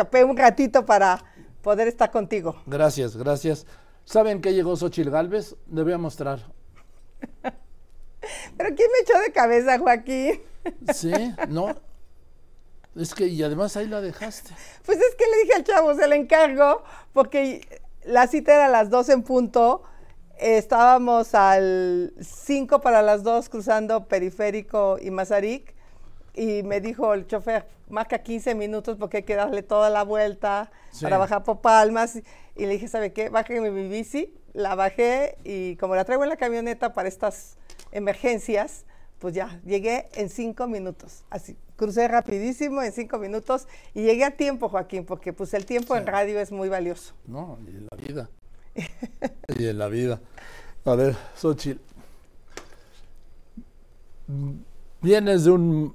escapé un ratito para poder estar contigo. Gracias, gracias. ¿Saben qué llegó Xochil Galvez? Le voy a mostrar. ¿Pero quién me echó de cabeza, Joaquín? Sí, no. Es que, y además ahí la dejaste. Pues es que le dije al chavo, se le encargo, porque la cita era a las 2 en punto. Estábamos al 5 para las 2 cruzando Periférico y Mazarik. Y me dijo el chofer, marca 15 minutos porque hay que darle toda la vuelta Sí. para bajar por Palmas. Y le dije, ¿sabe qué? Bájeme mi bici. La bajé y como la traigo en la camioneta para estas emergencias, pues ya, llegué en cinco minutos. Así, crucé rapidísimo en cinco minutos y llegué a tiempo, Joaquín, porque pues el tiempo en radio es muy valioso. No, y en la vida. y en la vida. A ver, Xochitl. Vienes de un.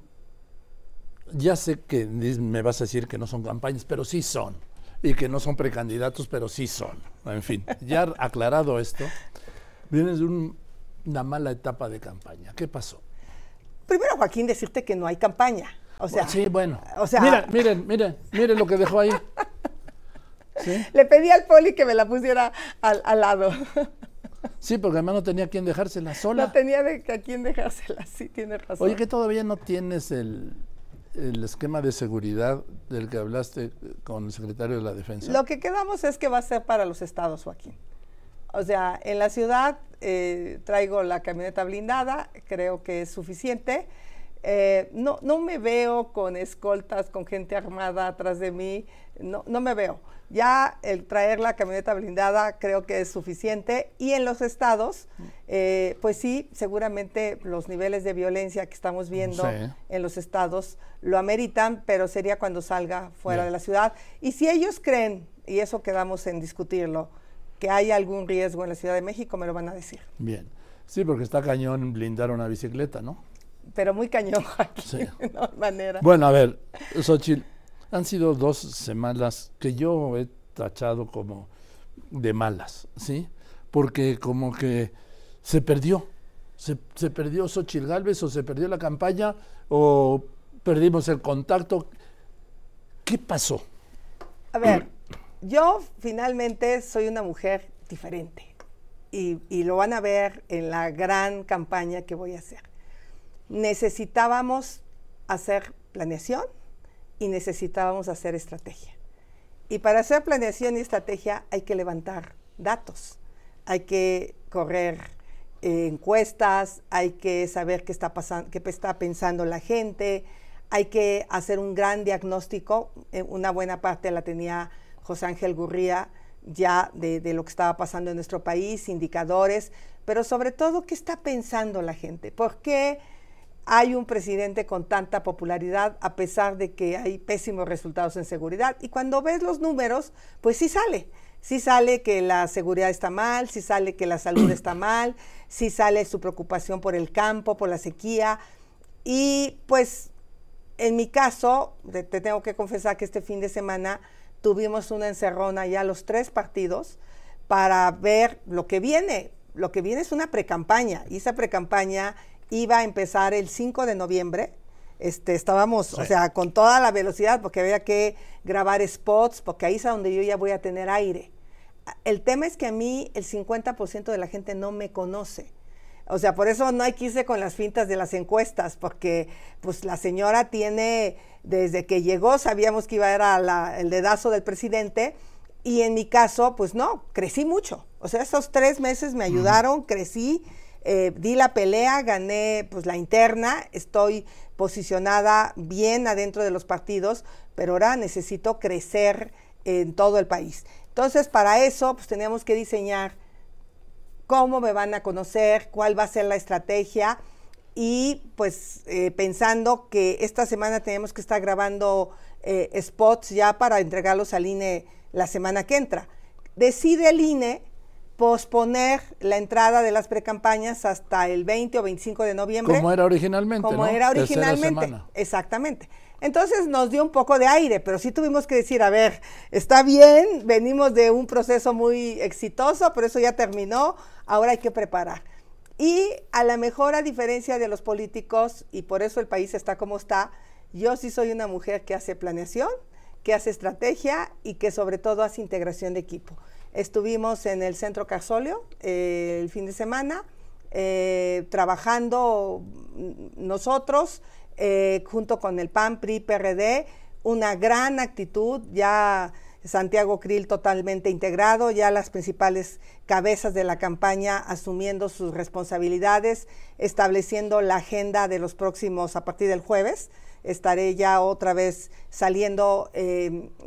Ya sé que me vas a decir que no son campañas, pero sí son. Y que no son precandidatos, pero sí son. En fin, ya aclarado esto, vienes de un- una mala etapa de campaña. ¿Qué pasó? Primero, Joaquín, decirte que no hay campaña. O sea, sí, bueno. o sea- miren, miren, miren, miren lo que dejó ahí. ¿Sí? le pedí al poli que me la pusiera al, al lado. Sí, porque además no tenía quien dejársela sola. No tenía de a quién dejársela, sí, tiene razón. Oye, que todavía no tienes el, el esquema de seguridad del que hablaste con el secretario de la Defensa. Lo que quedamos es que va a ser para los estados, Joaquín. O sea, en la ciudad eh, traigo la camioneta blindada, creo que es suficiente. Eh, no, no me veo con escoltas, con gente armada atrás de mí, no, no me veo. Ya el traer la camioneta blindada creo que es suficiente. Y en los estados, eh, pues sí, seguramente los niveles de violencia que estamos viendo Sí. en los estados lo ameritan, pero sería cuando salga fuera Bien. de la ciudad. Y si ellos creen, y eso quedamos en discutirlo, que hay algún riesgo en la Ciudad de México, me lo van a decir. Bien. Sí, porque está cañón blindar una bicicleta, ¿no? Pero muy cañón, Sí. no hay manera. Bueno, a ver, Xochitl, han sido dos semanas que yo he tachado como de malas, ¿sí? Porque como que se perdió. Se, perdió Xochitl Galvez o se perdió la campaña o perdimos el contacto. ¿Qué pasó? A ver, yo finalmente soy una mujer diferente y lo van a ver en la gran campaña que voy a hacer. Necesitábamos hacer planeación y necesitábamos hacer estrategia. Y para hacer planeación y estrategia hay que levantar datos, hay que correr eh, encuestas, hay que saber qué está, pasando, qué está pensando la gente, hay que hacer un gran diagnóstico. eh, una buena parte la tenía José Ángel Gurría ya de, de lo que estaba pasando en nuestro país, indicadores, pero sobre todo qué está pensando la gente, por qué hay un presidente con tanta popularidad a pesar de que hay pésimos resultados en seguridad. Y cuando ves los números, pues sí sale. Sí sale que la seguridad está mal, sí sale que la salud está mal, sí sale su preocupación por el campo, por la sequía. Y pues en mi caso, te, te tengo que confesar que este fin de semana tuvimos una encerrona ya los tres partidos para ver lo que viene. Lo que viene es una precampaña y esa precampaña iba a empezar el 5 de noviembre. Este, estábamos, o Sí. sea, con toda la velocidad porque había que grabar spots, porque ahí es a donde yo ya voy a tener aire. El tema es que a mí el 50% de la gente no me conoce. O sea, por eso no hay que irse con las fintas de las encuestas, porque pues la señora tiene, desde que llegó sabíamos que iba a dar la- el dedazo del presidente, y en mi caso, pues no, crecí mucho. O sea, esos tres meses me ayudaron, crecí, eh, di la pelea, gané pues la interna, estoy posicionada bien adentro de los partidos, pero ahora necesito crecer en todo el país. Entonces, para eso, pues teníamos que diseñar cómo me van a conocer, cuál va a ser la estrategia y pues eh, pensando que esta semana tenemos que estar grabando eh, spots ya para entregarlos al INE la semana que entra. Decide el INE posponer la entrada de las precampañas hasta el 20 o 25 de noviembre. Como era originalmente, Como ¿no? era originalmente. Exactamente. Entonces nos dio un poco de aire, pero sí tuvimos que decir, a ver, está bien, venimos de un proceso muy exitoso, pero eso ya terminó, ahora hay que preparar. Y a la mejor, a diferencia de los políticos, y por eso el país está como está, yo sí soy una mujer que hace planeación que hace estrategia y que sobre todo hace integración de equipo. Estuvimos en el Centro Carsolio eh, el fin de semana, eh, trabajando nosotros eh, junto con el PAN, PRI, PRD, una gran actitud, ya Santiago Krill totalmente integrado, ya las principales cabezas de la campaña asumiendo sus responsabilidades, estableciendo la agenda de los próximos a partir del jueves. Estaré ya otra vez saliendo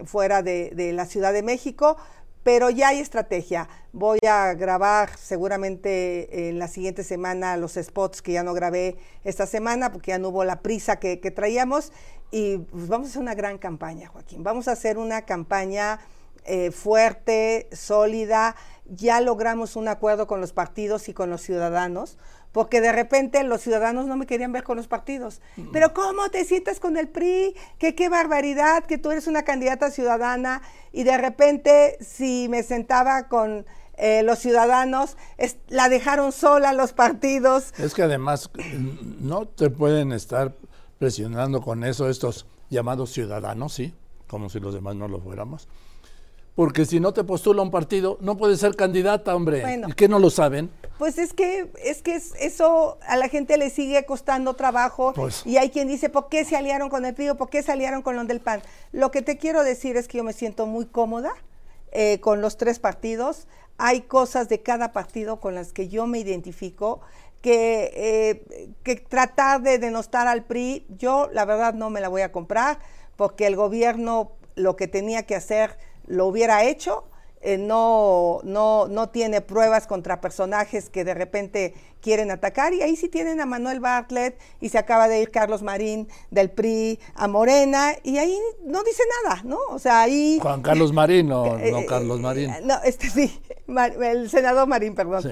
fuera de la Ciudad de México pero ya hay estrategia. Voy a grabar seguramente en la siguiente semana los spots que ya no grabé esta semana porque ya no hubo la prisa que, traíamos y pues, vamos a hacer una gran campaña, Joaquín. Vamos a hacer una campaña eh, fuerte, sólida. Ya logramos un acuerdo con los partidos y con los ciudadanos porque de repente los ciudadanos no me querían ver con los partidos. Pero ¿cómo te sientas con el PRI? Que qué barbaridad, que tú eres una candidata ciudadana y de repente si me sentaba con eh, los ciudadanos, la dejaron sola los partidos. Es que además no te pueden estar presionando con eso estos llamados ciudadanos, ¿sí? Como si los demás no lo fuéramos. Porque si no te postula un partido, no puedes ser candidata, hombre. ¿Y qué no lo saben? Pues es que, es que eso a la gente le sigue costando trabajo. Pues. y hay quien dice, ¿por qué se aliaron con el PRI por qué se aliaron con los del PAN? Lo que te quiero decir es que yo me siento muy cómoda eh, con los tres partidos. Hay cosas de cada partido con las que yo me identifico. Que, eh, que tratar de denostar al PRI, yo la verdad no me la voy a comprar, porque el gobierno lo que tenía que hacer lo hubiera hecho. Eh, no, no, no tiene pruebas contra personajes que de repente quieren atacar. Y ahí sí tienen a Manuel Bartlett y se acaba de ir Carlos Marín del PRI a Morena y ahí no dice nada, ¿no? O sea, ahí... Juan Carlos Marín, no, eh, no Carlos Marín. No, este sí, el senador Marín, perdón.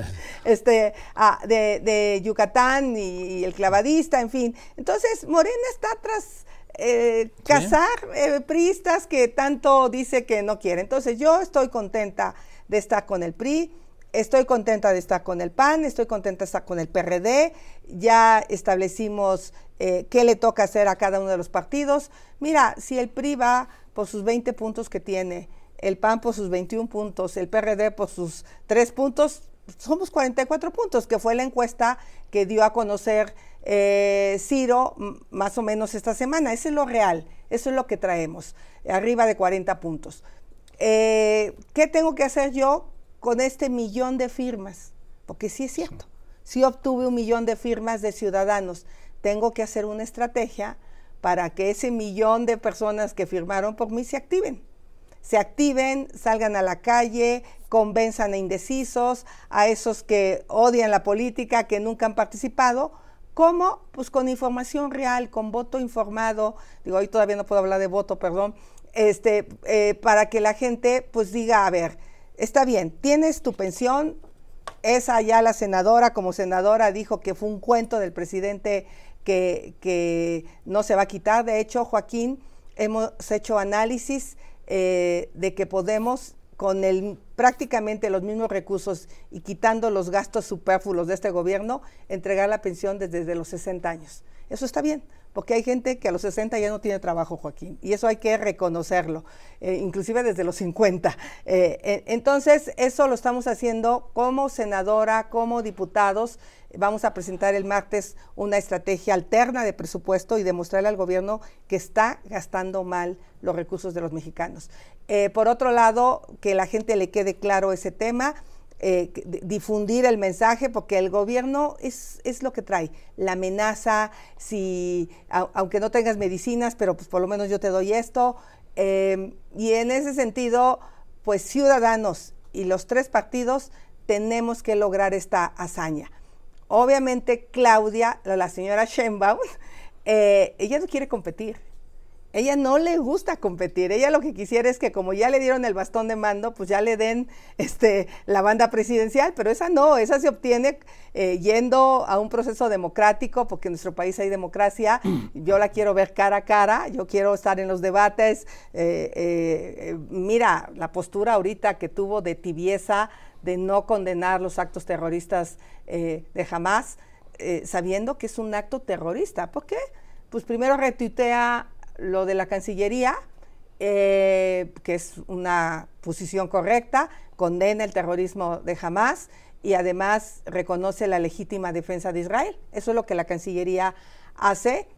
Este, ah, de, de, Yucatán y, y el clavadista, en fin. Entonces, Morena está tras eh, casar eh, priistas que tanto dice que no quiere. Entonces yo estoy contenta de estar con el PRI, estoy contenta de estar con el PAN, estoy contenta de estar con el PRD, ya establecimos eh, qué le toca hacer a cada uno de los partidos. Mira, si el PRI va por sus 20 puntos que tiene, el PAN por sus 21 puntos, el PRD por sus 3 puntos, somos 44 puntos, que fue la encuesta que dio a conocer eh, Ciro más o menos esta semana. Eso es lo real, eso es lo que traemos, arriba de 40 puntos. Eh, ¿Qué tengo que hacer yo con este millón de firmas? Porque sí es cierto, sí obtuve un millón de firmas de ciudadanos. Tengo que hacer una estrategia para que ese millón de personas que firmaron por mí se activen se activen, salgan a la calle, convenzan a indecisos, a esos que odian la política, que nunca han participado. ¿Cómo? Pues con información real, con voto informado. Digo, hoy todavía no puedo hablar de voto, perdón. Este, eh, para que la gente pues diga, a ver, está bien, tienes tu pensión, esa ya la senadora como senadora dijo que fue un cuento del presidente que, que no se va a quitar. De hecho, Joaquín, hemos hecho análisis eh, de que podemos con el, prácticamente los mismos recursos y quitando los gastos superfluos de este gobierno, entregar la pensión desde, los 60 años. Eso está bien, porque hay gente que a los 60 ya no tiene trabajo, Joaquín, y eso hay que reconocerlo, eh, inclusive desde los 50. Eh, entonces, eso lo estamos haciendo como senadora, como diputados, Vamos a presentar el martes una estrategia alterna de presupuesto y demostrarle al gobierno que está gastando mal los recursos de los mexicanos. Eh, por otro lado, que la gente le quede claro ese tema. Eh, difundir el mensaje, porque el gobierno es, es, lo que trae, la amenaza, si, aunque no tengas medicinas, pero pues por lo menos yo te doy esto. Eh, y en ese sentido, pues ciudadanos y los tres partidos tenemos que lograr esta hazaña. Obviamente Claudia, la señora Sheinbaum, eh, ella no quiere competir. Ella no le gusta competir. Ella lo que quisiera es que como ya le dieron el bastón de mando, pues ya le den este, la banda presidencial, pero esa no, esa se obtiene eh, yendo a un proceso democrático, porque en nuestro país hay democracia. Yo la quiero ver cara a cara, yo quiero estar en los debates. Eh, mira, la postura ahorita que tuvo de tibieza de no condenar los actos terroristas eh, de Hamas, eh, sabiendo que es un acto terrorista. ¿Por qué? Pues primero retuitea lo de la Cancillería eh, que es una posición correcta, condena el terrorismo de Hamas y además reconoce la legítima defensa de Israel. Eso es lo que la Cancillería hace.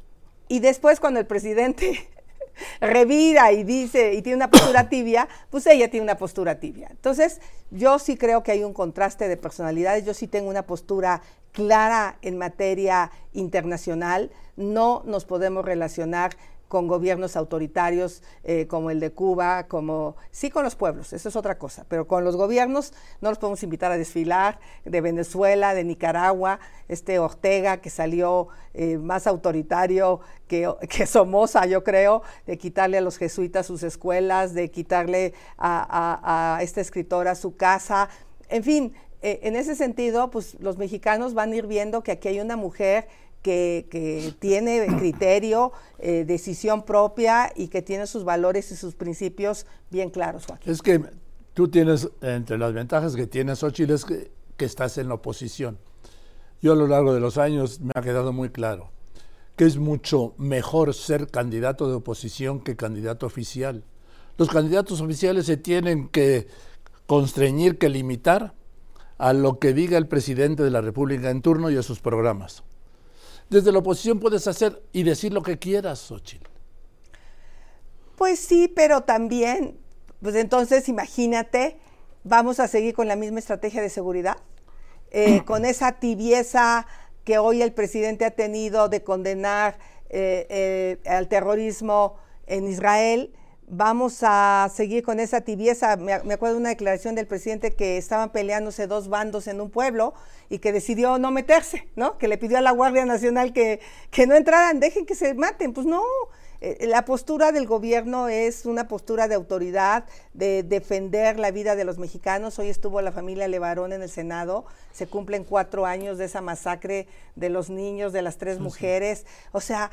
Y después cuando el presidente revira y dice y tiene una postura tibia, pues ella tiene una postura tibia. Entonces, yo sí creo que hay un contraste de personalidades, yo sí tengo una postura clara en materia internacional, no nos podemos relacionar con gobiernos autoritarios eh, como el de Cuba, como sí con los pueblos, eso es otra cosa, pero con los gobiernos no los podemos invitar a desfilar, de Venezuela, de Nicaragua, este Ortega que salió eh, más autoritario que, que, Somoza, yo creo, de quitarle a los jesuitas sus escuelas, de quitarle a, esta escritora su casa, en fin, eh, en ese sentido, pues los mexicanos van a ir viendo que aquí hay una mujer que, tiene criterio, eh, decisión propia y que tiene sus valores y sus principios bien claros, Joaquín. Es que tú tienes, entre las ventajas que tienes, Xochitl, es que, que estás en la oposición. Yo a lo largo de los años me ha quedado muy claro que es mucho mejor ser candidato de oposición que candidato oficial. Los candidatos oficiales se tienen que constreñir, que limitar a lo que diga el presidente de la República en turno y a sus programas. Desde la oposición puedes hacer y decir lo que quieras, Xochitl. Pues sí, pero también, pues entonces imagínate, vamos a seguir con la misma estrategia de seguridad, eh, con esa tibieza que hoy el presidente ha tenido de condenar eh, eh, al terrorismo en Israel vamos a seguir con esa tibieza. Me, acuerdo de una declaración del presidente que estaban peleándose dos bandos en un pueblo y que decidió no meterse, ¿no? Que le pidió a la Guardia Nacional que, que no entraran, dejen que se maten. Pues no, eh, la postura del gobierno es una postura de autoridad, de defender la vida de los mexicanos. Hoy estuvo la familia Levarón en el Senado, se cumplen cuatro años de esa masacre de los niños, de las tres mujeres. O sea,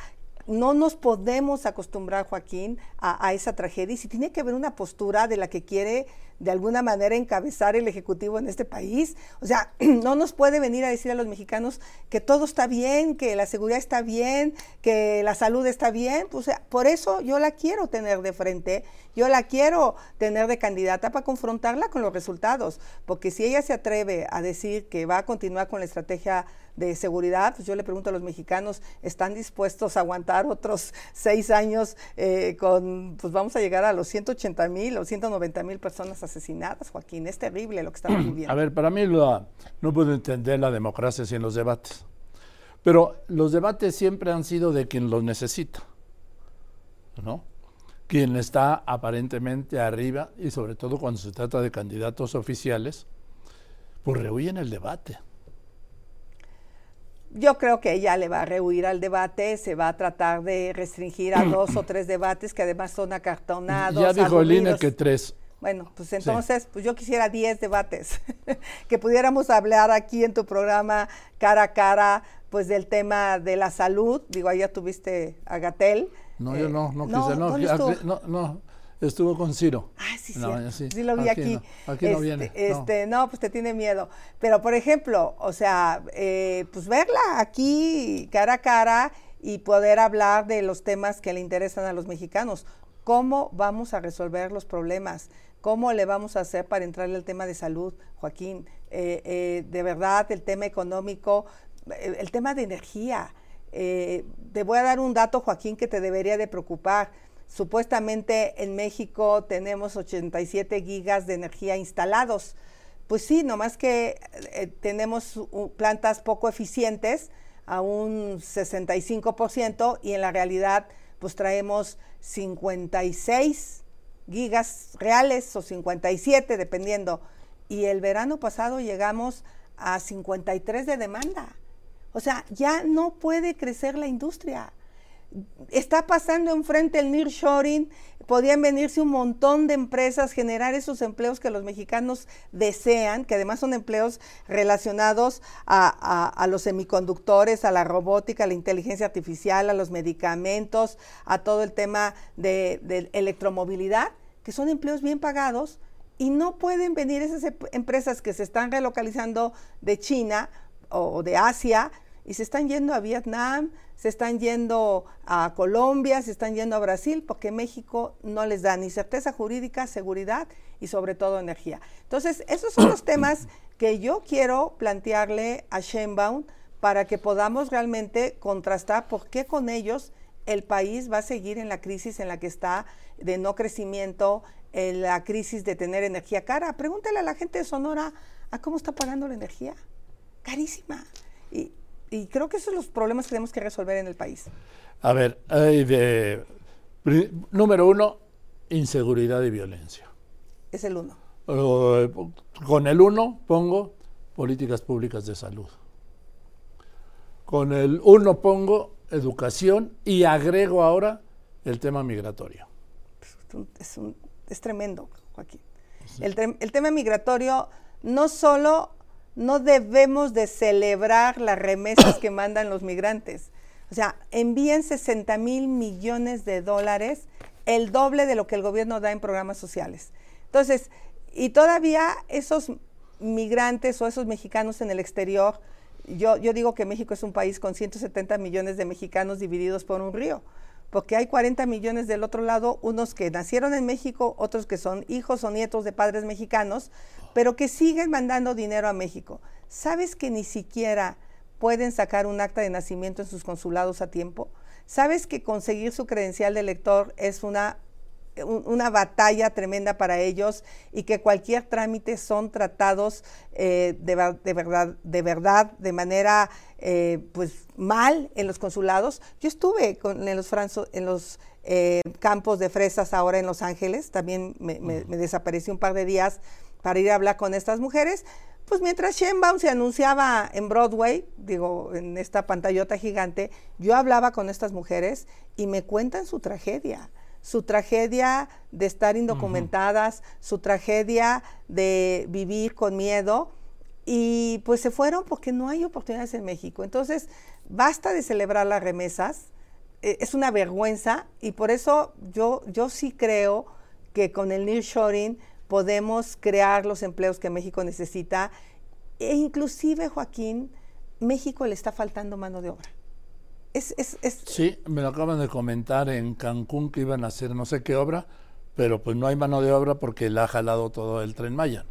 no nos podemos acostumbrar, Joaquín, a, esa tragedia y si tiene que haber una postura de la que quiere de alguna manera encabezar el Ejecutivo en este país. O sea, no nos puede venir a decir a los mexicanos que todo está bien, que la seguridad está bien, que la salud está bien. Por eso yo la quiero tener de frente, yo la quiero tener de candidata para confrontarla con los resultados, porque si ella se atreve a decir que va a continuar con la estrategia de seguridad, pues yo le pregunto a los mexicanos, ¿están dispuestos a aguantar otros seis años eh, con, pues vamos a llegar a los 180 mil o 190 mil personas asesinadas, Joaquín? Es terrible lo que estamos viviendo. A ver, para mí no puedo entender la democracia sin los debates, pero los debates siempre han sido de quien los necesita, ¿no? Quien está aparentemente arriba y sobre todo cuando se trata de candidatos oficiales, pues rehuyen el debate. Yo creo que ella le va a rehuir al debate, se va a tratar de restringir a dos o tres debates que además son acartonados. Ya dijo el INE que tres. Bueno, pues entonces, pues yo quisiera diez debates, que pudiéramos hablar aquí en tu programa cara a cara, pues del tema de la salud. Digo, ahí ya tuviste a Gatel. No, yo no, no, quise, no, no, no, Estuvo con Ciro. Ah, sí, sí. sí. lo vi aquí. aquí no este, viene. Este, no. pues te tiene miedo. Pero, por ejemplo, o sea, eh, pues verla aquí cara a cara y poder hablar de los temas que le interesan a los mexicanos. ¿Cómo vamos a resolver los problemas? ¿Cómo le vamos a hacer para entrarle al tema de salud, Joaquín? Eh, eh, de verdad, el tema económico, el tema de energía. te voy a dar un dato, Joaquín, que te debería de preocupar Supuestamente en México tenemos 87 gigas de energía instalados. Pues sí, nomás que eh, tenemos plantas poco eficientes a un 65% y en la realidad pues traemos 56 gigas reales o 57 dependiendo. Y el verano pasado llegamos a 53 de demanda. O sea, ya no puede crecer la industria está pasando enfrente el nearshoring, podían venirse un montón de empresas, generar esos empleos que los mexicanos desean, que además son empleos relacionados a, los semiconductores, a la robótica, a la inteligencia artificial, a los medicamentos, a todo el tema de, de electromovilidad, que son empleos bien pagados y no pueden venir esas em, empresas que se están relocalizando de China o de Asia y se están yendo a Vietnam, se están yendo a Colombia, se están yendo a Brasil, porque México no les da ni certeza jurídica, seguridad y sobre todo energía. Entonces, esos son los temas que yo quiero plantearle a Sheinbaum para que podamos realmente contrastar por qué con ellos el país va a seguir en la crisis en la que está de no crecimiento, en la crisis de tener energía cara. Pregúntale a la gente de Sonora a cómo está pagando la energía. Carísima. Y, y creo que esos son los problemas que tenemos que resolver en el país. A ver, de, número uno, inseguridad y violencia. Es el uno. con el uno pongo políticas públicas de salud. Con el uno pongo educación y agrego ahora el tema migratorio. Es, es tremendo, Joaquín. El, el tema migratorio no solo no debemos de celebrar las remesas que mandan los migrantes. O sea, envíen 60 mil millones de dólares, el doble de lo que el gobierno da en programas sociales. Entonces, y todavía esos migrantes o esos mexicanos en el exterior, yo, yo digo que México es un país con 170 millones de mexicanos divididos por un río porque hay 40 millones del otro lado, unos que nacieron en México, otros que son hijos o nietos de padres mexicanos, pero que siguen mandando dinero a México. ¿Sabes que ni siquiera pueden sacar un acta de nacimiento en sus consulados a tiempo? ¿Sabes que conseguir su credencial de elector es una una batalla tremenda para ellos y que cualquier trámite son tratados eh, de, verdad, de verdad, de manera eh, pues mal en los consulados. Yo estuve en los, en los eh, campos de fresas ahora en Los Ángeles, también me, desaparecí un par de días para ir a hablar con estas mujeres. Pues mientras Shenbaum se anunciaba en Broadway, digo, en esta pantallota gigante, yo hablaba con estas mujeres y me cuentan su tragedia su tragedia de estar indocumentadas, su tragedia de vivir con miedo y pues se fueron porque no hay oportunidades en México. Entonces, basta de celebrar las remesas, e, es una vergüenza y por eso yo, yo sí creo que con el nearshoring podemos crear los empleos que México necesita e inclusive, Joaquín, México le está faltando mano de obra. Sí, me lo acaban de comentar en Cancún que iban a hacer no sé qué obra, pero pues no hay mano de obra porque la ha jalado todo el tren Maya.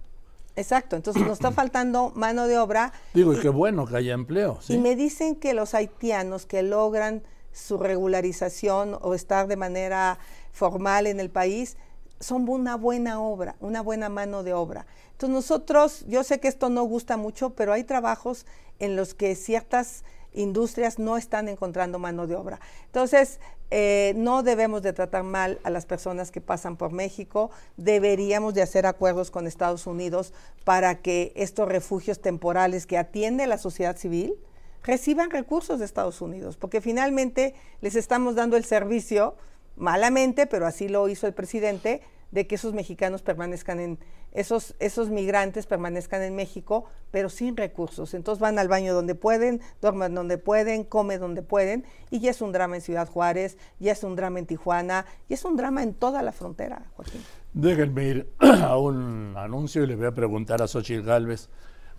Exacto, entonces nos está faltando mano de obra. Digo, y, qué bueno que haya empleo. Y me dicen que los haitianos que logran su regularización o estar de manera formal en el país son una buena obra, una buena mano de obra. Entonces nosotros, yo sé que esto no gusta mucho, pero hay trabajos en los que ciertas industrias no están encontrando mano de obra. Entonces, eh, no debemos de tratar mal a las personas que pasan por México, deberíamos de hacer acuerdos con Estados Unidos para que estos refugios temporales que atiende la sociedad civil reciban recursos de Estados Unidos, porque finalmente les estamos dando el servicio malamente, pero así lo hizo el presidente, de que esos mexicanos permanezcan en, esos, esos migrantes permanezcan en México, pero sin recursos. Entonces van al baño donde pueden, duermen donde pueden, comen donde pueden, y ya es un drama en Ciudad Juárez, ya es un drama en Tijuana, y es un drama en toda la frontera, Joaquín. Déjenme ir a un anuncio y le voy a preguntar a Xochitl Galvez,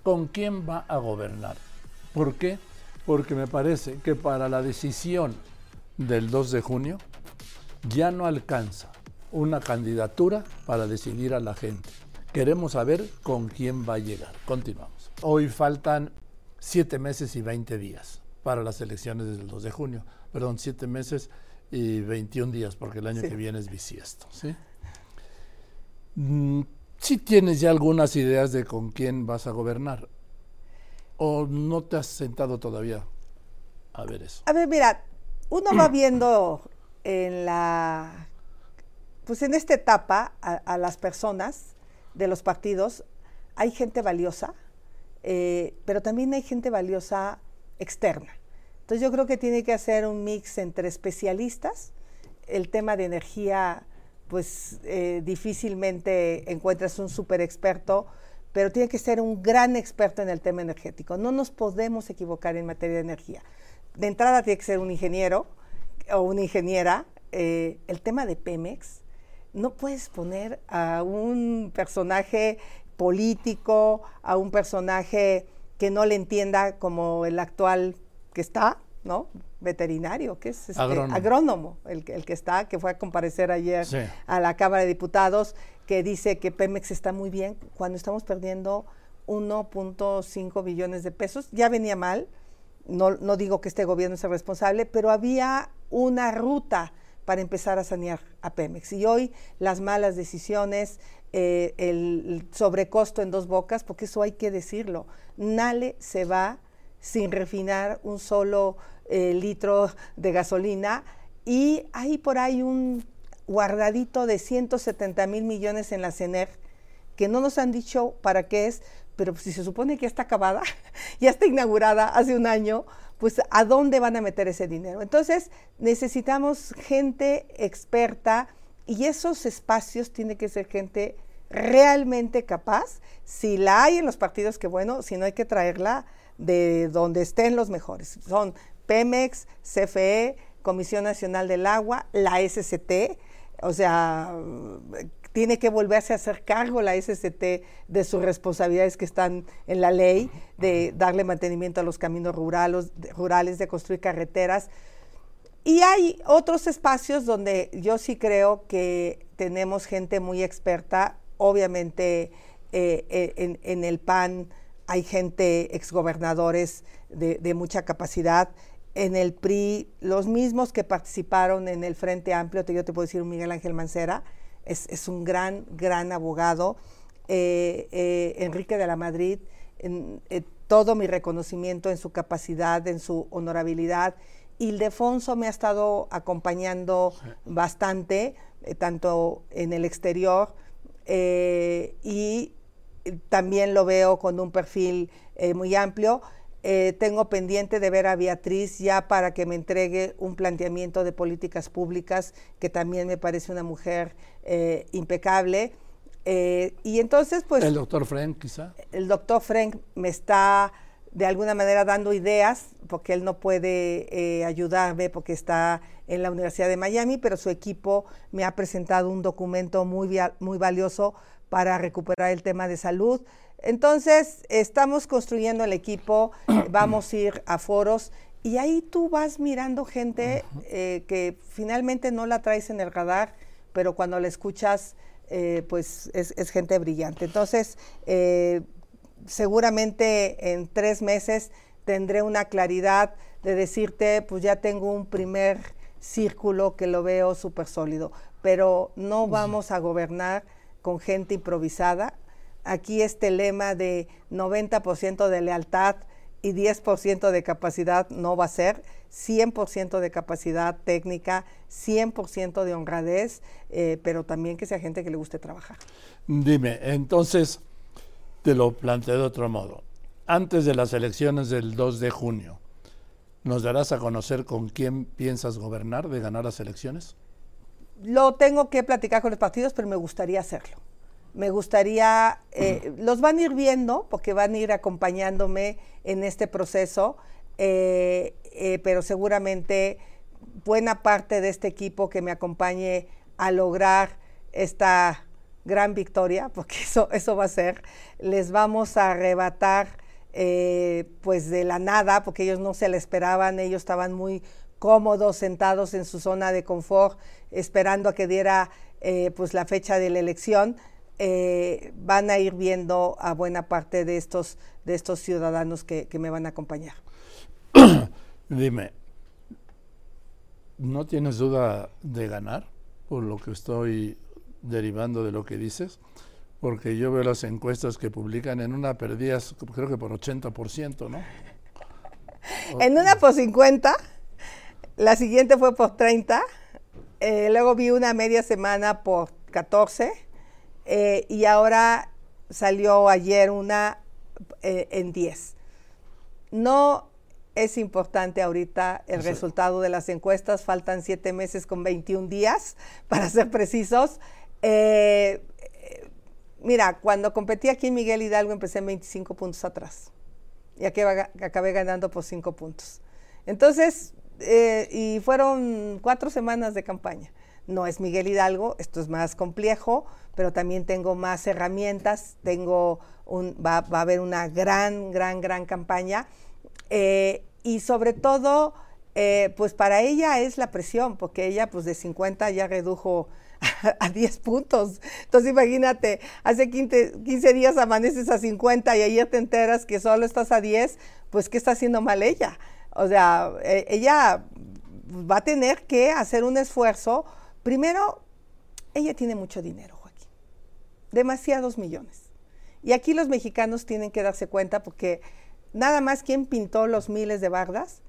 ¿con quién va a gobernar? ¿Por qué? Porque me parece que para la decisión del 2 de junio ya no alcanza una candidatura para decidir a la gente. Queremos saber con quién va a llegar. Continuamos. Hoy faltan siete meses y 20 días para las elecciones del 2 de junio. Perdón, siete meses y 21 días, porque el año que viene es bisiesto. ¿sí? Mm, ¿Sí tienes ya algunas ideas de con quién vas a gobernar? ¿O no te has sentado todavía a ver eso? A ver, mira, uno va viendo en la pues en esta etapa a, las personas de los partidos hay gente valiosa, eh, pero también hay gente valiosa externa. Entonces yo creo que tiene que hacer un mix entre especialistas, el tema de energía, pues eh, difícilmente encuentras un super experto, pero tiene que ser un gran experto en el tema energético. No nos podemos equivocar en materia de energía. De entrada tiene que ser un ingeniero o una ingeniera. Eh, el tema de Pemex, no puedes poner a un personaje político, a un personaje que no le entienda como el actual que está, ¿no? Veterinario, que es este, Agrónomo. agrónomo, el, que- el que está, que fue a comparecer ayer Sí. a la Cámara de Diputados, que dice que Pemex está muy bien cuando estamos perdiendo 1.5 billones de pesos. Ya venía mal, no, no digo que este gobierno sea responsable, pero había una ruta para empezar a sanear a Pemex. Y hoy las malas decisiones, eh, el sobrecosto en dos bocas, porque eso hay que decirlo, Nale se va sin refinar un solo eh, litro de gasolina y hay por ahí un guardadito de 170 mil millones en la CENER que no nos han dicho para qué es, pero si se supone que ya está acabada, ya está inaugurada hace un año, pues ¿a dónde van a meter ese dinero? Entonces necesitamos gente experta y esos espacios tiene que ser gente realmente capaz. Si la hay en los partidos, que bueno, si no hay que traerla de donde estén los mejores. Son Pemex, CFE, Comisión Nacional del Agua, la SCT, o sea, tiene que volverse a hacer cargo la SCT de sus responsabilidades que están en la ley, de darle mantenimiento a los caminos rurales, de construir carreteras. Y hay otros espacios donde yo sí creo que tenemos gente muy experta, obviamente eh, eh, en, el PAN hay gente, exgobernadores de, de mucha capacidad, en el PRI, los mismos que participaron en el Frente Amplio, yo te puedo decir Miguel Ángel Mancera, es, es un gran, gran abogado, eh, eh, Enrique de la Madrid, en, eh, todo mi reconocimiento en su capacidad, en su honorabilidad. Ildefonso me ha estado acompañando sí. bastante, tanto en el exterior y también lo veo con un perfil muy amplio. Tengo pendiente de ver a Beatriz ya para que me entregue un planteamiento de políticas públicas, que también me parece una mujer eh, impecable. y entonces, pues... El doctor Frank, quizá. El doctor Frank me está de alguna manera dando ideas, porque él no puede eh, ayudarme porque está en la Universidad de Miami, pero su equipo me ha presentado un documento muy, muy valioso para recuperar el tema de salud. Entonces, estamos construyendo el equipo, vamos a ir a foros y ahí tú vas mirando gente eh, que finalmente no la traes en el radar, pero cuando la escuchas, eh, pues es, es, gente brillante. Entonces, eh, seguramente en tres meses tendré una claridad de decirte, pues ya tengo un primer círculo que lo veo súper sólido, pero no vamos a gobernar con gente improvisada. Aquí este lema de 90% de lealtad y 10% de capacidad no va a ser, 100% de capacidad técnica, 100% de honradez, eh, pero también que sea gente que le guste trabajar. Dime, entonces, te lo planteo de otro modo. Antes de las elecciones del 2 de junio, ¿nos darás a conocer con quién piensas gobernar de ganar las elecciones? Lo tengo que platicar con los partidos, pero me gustaría hacerlo. Me gustaría, eh, los van a ir viendo porque van a ir acompañándome en este proceso, eh, eh, pero seguramente buena parte de este equipo que me acompañe a lograr esta gran victoria, porque eso, eso va a ser, les vamos a arrebatar pues de la nada, porque ellos no se la esperaban, ellos estaban muy cómodos, sentados en su zona de confort, esperando a que diera pues la fecha de la elección. Eh, van a ir viendo a buena parte de estos, de estos ciudadanos que, que me van a acompañar. Dime, ¿no tienes duda de ganar por lo que estoy derivando de lo que dices? Porque yo veo las encuestas que publican en una perdías, creo que por 80%, ¿no? En una por 50, la siguiente fue por 30, eh, luego vi una media semana por 14 eh, y ahora salió ayer una eh, en 10. No es importante ahorita el sí. resultado de las encuestas, faltan siete meses con 21 días, para ser precisos. Eh, mira, cuando competí aquí en Miguel Hidalgo empecé en 25 puntos atrás y aquí acabé ganando por 5 puntos. Entonces, eh, y fueron cuatro semanas de campaña. No es Miguel Hidalgo, esto es más complejo, pero también tengo más herramientas, tengo un, va, va a haber una gran, gran, gran campaña. Eh, y sobre todo, eh, pues para ella es la presión, porque ella pues de 50 ya redujo a, 10 puntos. Entonces imagínate, hace 15, 15, días amaneces a 50 y ayer te enteras que solo estás a 10, pues ¿qué está haciendo mal ella? O sea, e, ella va a tener que hacer un esfuerzo. Primero, ella tiene mucho dinero, Joaquín. Demasiados millones. Y aquí los mexicanos tienen que darse cuenta porque nada más quién pintó los miles de bardas,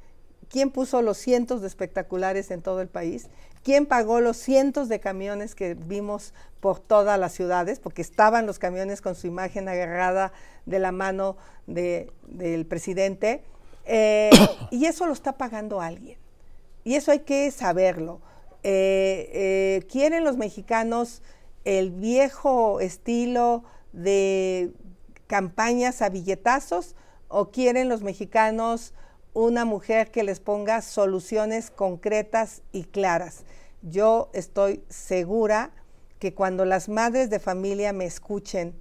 quién puso los cientos de espectaculares en todo el país, quién pagó los cientos de camiones que vimos por todas las ciudades, porque estaban los camiones con su imagen agarrada de la mano del presidente, eh, y eso lo está pagando alguien. Y eso hay que saberlo. Eh, eh, ¿Quieren los mexicanos el viejo estilo de campañas a billetazos o quieren los mexicanos una mujer que les ponga soluciones concretas y claras? Yo estoy segura que cuando las madres de familia me escuchen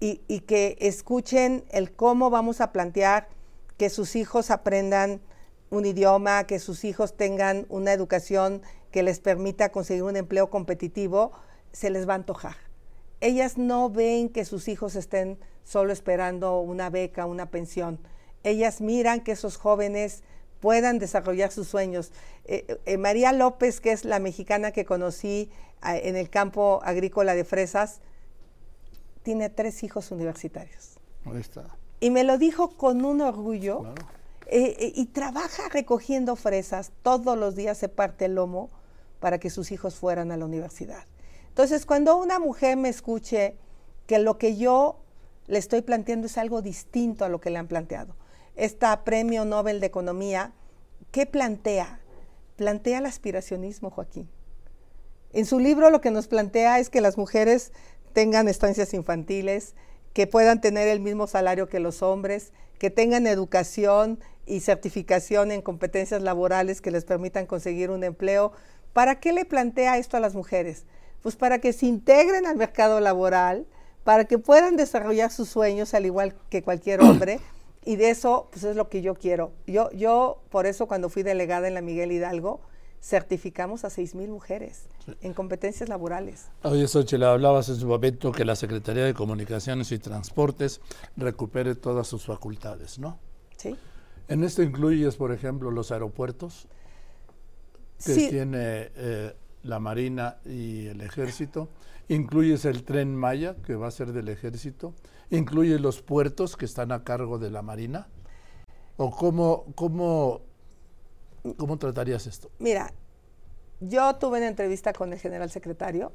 y, y que escuchen el cómo vamos a plantear que sus hijos aprendan un idioma, que sus hijos tengan una educación que les permita conseguir un empleo competitivo, se les va a antojar. Ellas no ven que sus hijos estén solo esperando una beca, una pensión. Ellas miran que esos jóvenes puedan desarrollar sus sueños. Eh, eh, María López, que es la mexicana que conocí en el campo agrícola de fresas, tiene tres hijos universitarios. Ahí está. Y me lo dijo con un orgullo. Eh, y trabaja recogiendo fresas, todos los días se parte el lomo para que sus hijos fueran a la universidad. Entonces, cuando una mujer me escuche que lo que yo le estoy planteando es algo distinto a lo que le han planteado, esta premio Nobel de Economía, ¿qué plantea? Plantea el aspiracionismo, Joaquín. En su libro lo que nos plantea es que las mujeres tengan estancias infantiles, que puedan tener el mismo salario que los hombres, que tengan educación y certificación en competencias laborales que les permitan conseguir un empleo. ¿Para qué le plantea esto a las mujeres? Pues para que se integren al mercado laboral, para que puedan desarrollar sus sueños al igual que cualquier hombre. Y de eso, pues es lo que yo quiero. Yo, yo, por eso cuando fui delegada en la Miguel Hidalgo, certificamos a seis mil mujeres en competencias laborales. Oye, Xochitl, hablabas en su momento que la Secretaría de Comunicaciones y Transportes recupere todas sus facultades, ¿no? Sí. En esto incluyes, por ejemplo, los aeropuertos que tiene eh, la Marina y el Ejército. Incluyes el tren Maya, que va a ser del Ejército. Incluyes los puertos que están a cargo de la Marina. ¿O cómo, cómo ¿Cómo tratarías esto? Mira, yo tuve una entrevista con el general secretario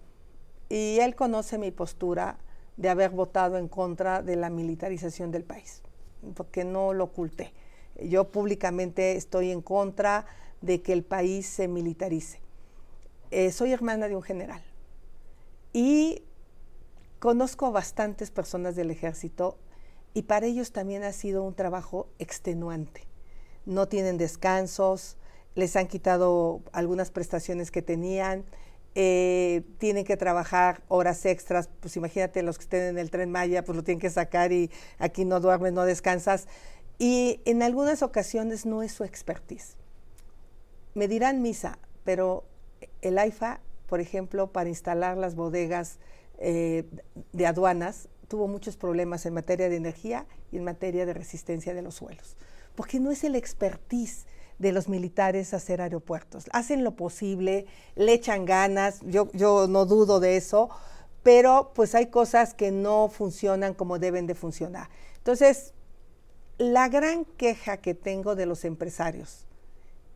y él conoce mi postura de haber votado en contra de la militarización del país, porque no lo oculté. Yo públicamente estoy en contra de que el país se militarice. Eh, soy hermana de un general y conozco bastantes personas del ejército y para ellos también ha sido un trabajo extenuante no tienen descansos, les han quitado algunas prestaciones que tenían, eh, tienen que trabajar horas extras, pues imagínate los que estén en el tren Maya, pues lo tienen que sacar y aquí no duermes, no descansas. Y en algunas ocasiones no es su expertise. Me dirán misa, pero el AIFA, por ejemplo, para instalar las bodegas eh, de aduanas, tuvo muchos problemas en materia de energía y en materia de resistencia de los suelos porque no es el expertise de los militares hacer aeropuertos. Hacen lo posible, le echan ganas, yo, yo no dudo de eso, pero pues hay cosas que no funcionan como deben de funcionar. Entonces, la gran queja que tengo de los empresarios,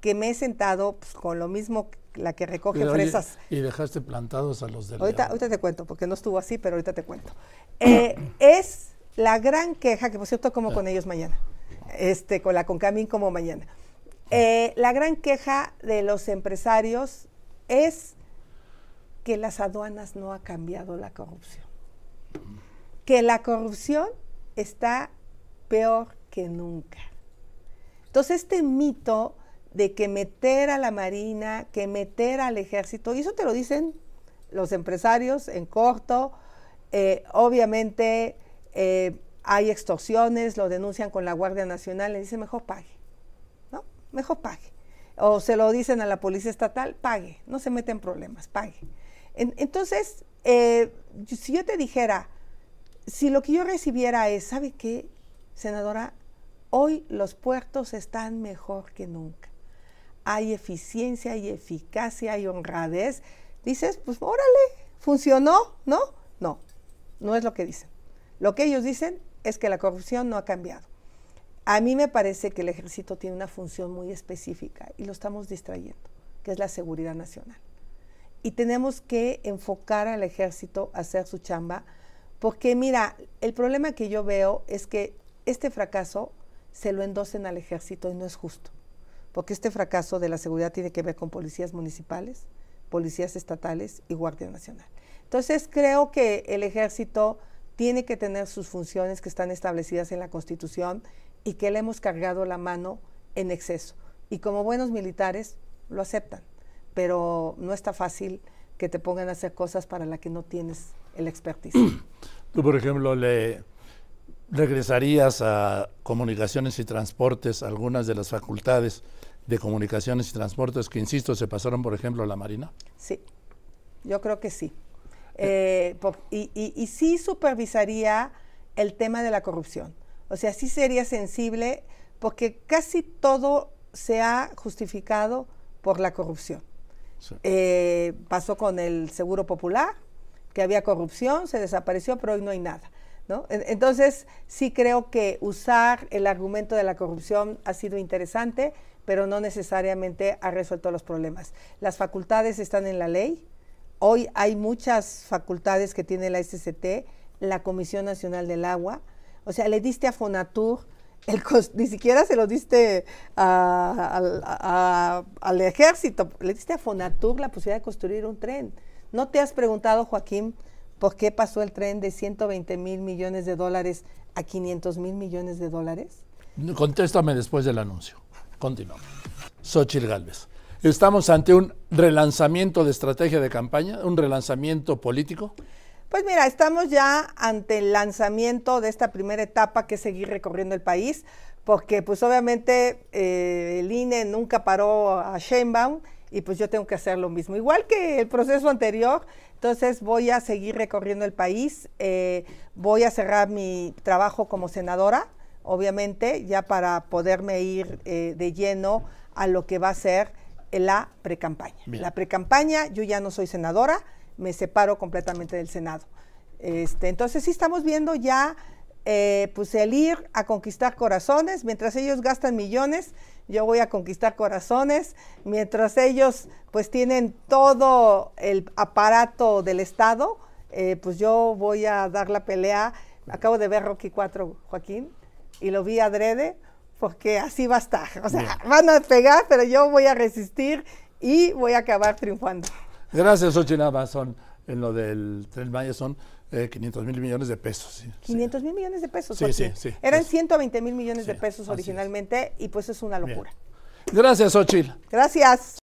que me he sentado pues, con lo mismo la que recoge fresas. y dejaste plantados a los de ahorita, ahorita te cuento, porque no estuvo así, pero ahorita te cuento. Eh, es la gran queja, que por cierto como con ellos mañana este, con la Concamín como mañana. Eh, la gran queja de los empresarios es que las aduanas no ha cambiado la corrupción. Que la corrupción está peor que nunca. Entonces, este mito de que meter a la Marina, que meter al ejército, y eso te lo dicen los empresarios en corto, eh, obviamente eh, hay extorsiones, lo denuncian con la Guardia Nacional, le dicen mejor pague. ¿no? mejor pague. O se lo dicen a la policía estatal, pague, no se mete en problemas, pague. entonces, eh, si yo te dijera, si lo que yo recibiera es, ¿sabe qué, senadora? Hoy los puertos están mejor que nunca. Hay eficiencia, hay eficacia, hay honradez. Dices, pues órale, funcionó, ¿no? No, no es lo que dicen. Lo que ellos dicen es que la corrupción no ha cambiado. A mí me parece que el ejército tiene una función muy específica y lo estamos distrayendo, que es la seguridad nacional. Y tenemos que enfocar al ejército a hacer su chamba, porque mira, el problema que yo veo es que este fracaso se lo endosen al ejército y no es justo, porque este fracaso de la seguridad tiene que ver con policías municipales, policías estatales y Guardia Nacional. Entonces creo que el ejército tiene que tener sus funciones que están establecidas en la Constitución y que le hemos cargado la mano en exceso. Y como buenos militares lo aceptan, pero no está fácil que te pongan a hacer cosas para las que no tienes el expertise. Tú, por ejemplo, le regresarías a comunicaciones y transportes algunas de las facultades de comunicaciones y transportes que, insisto, se pasaron, por ejemplo, a la Marina? Sí, yo creo que sí. Eh, y, y, sí supervisaría el tema de la corrupción. O sea, sí sería sensible porque casi todo se ha justificado por la corrupción. Eh, pasó con el Seguro Popular, que había corrupción, se desapareció, pero hoy no hay nada. Entonces, sí creo que usar el argumento de la corrupción ha sido interesante, pero no necesariamente ha resuelto los problemas. Las facultades están en la ley. Hoy hay muchas facultades que tiene la SCT, la Comisión Nacional del Agua. O sea, le diste a Fonatur, el ni siquiera se lo diste al ejército, le diste a Fonatur la posibilidad de construir un tren. ¿No te has preguntado, Joaquín, por qué pasó el tren de 120 mil millones de dólares a 500 mil millones de dólares? Contéstame después del anuncio. Continuamos. Xochitl Galvez. ¿Estamos ante un relanzamiento de estrategia de campaña, un relanzamiento político? Pues mira, estamos ya ante el lanzamiento de esta primera etapa que es seguir recorriendo el país, porque pues obviamente eh, el INE nunca paró a Sheinbaum y pues yo tengo que hacer lo mismo. Igual que el proceso anterior, entonces voy a seguir recorriendo el país, eh, voy a cerrar mi trabajo como senadora obviamente, ya para poderme ir eh, de lleno a lo que va a ser la precampaña. La precampaña, yo ya no soy senadora, me separo completamente del Senado. Este, entonces sí estamos viendo ya eh, pues el ir a conquistar corazones, mientras ellos gastan millones, yo voy a conquistar corazones, mientras ellos pues tienen todo el aparato del Estado, eh, pues yo voy a dar la pelea. Acabo de ver Rocky 4, Joaquín, y lo vi adrede porque así va a estar. O sea, van a pegar, pero yo voy a resistir y voy a acabar triunfando. Gracias, Ochina Son en lo del Tren Maya son 500 eh, mil millones de pesos. 500 mil millones de pesos. Sí, sí, sí. Eran 120 mil millones de pesos originalmente y pues es una locura. Gracias, Ochil. Gracias.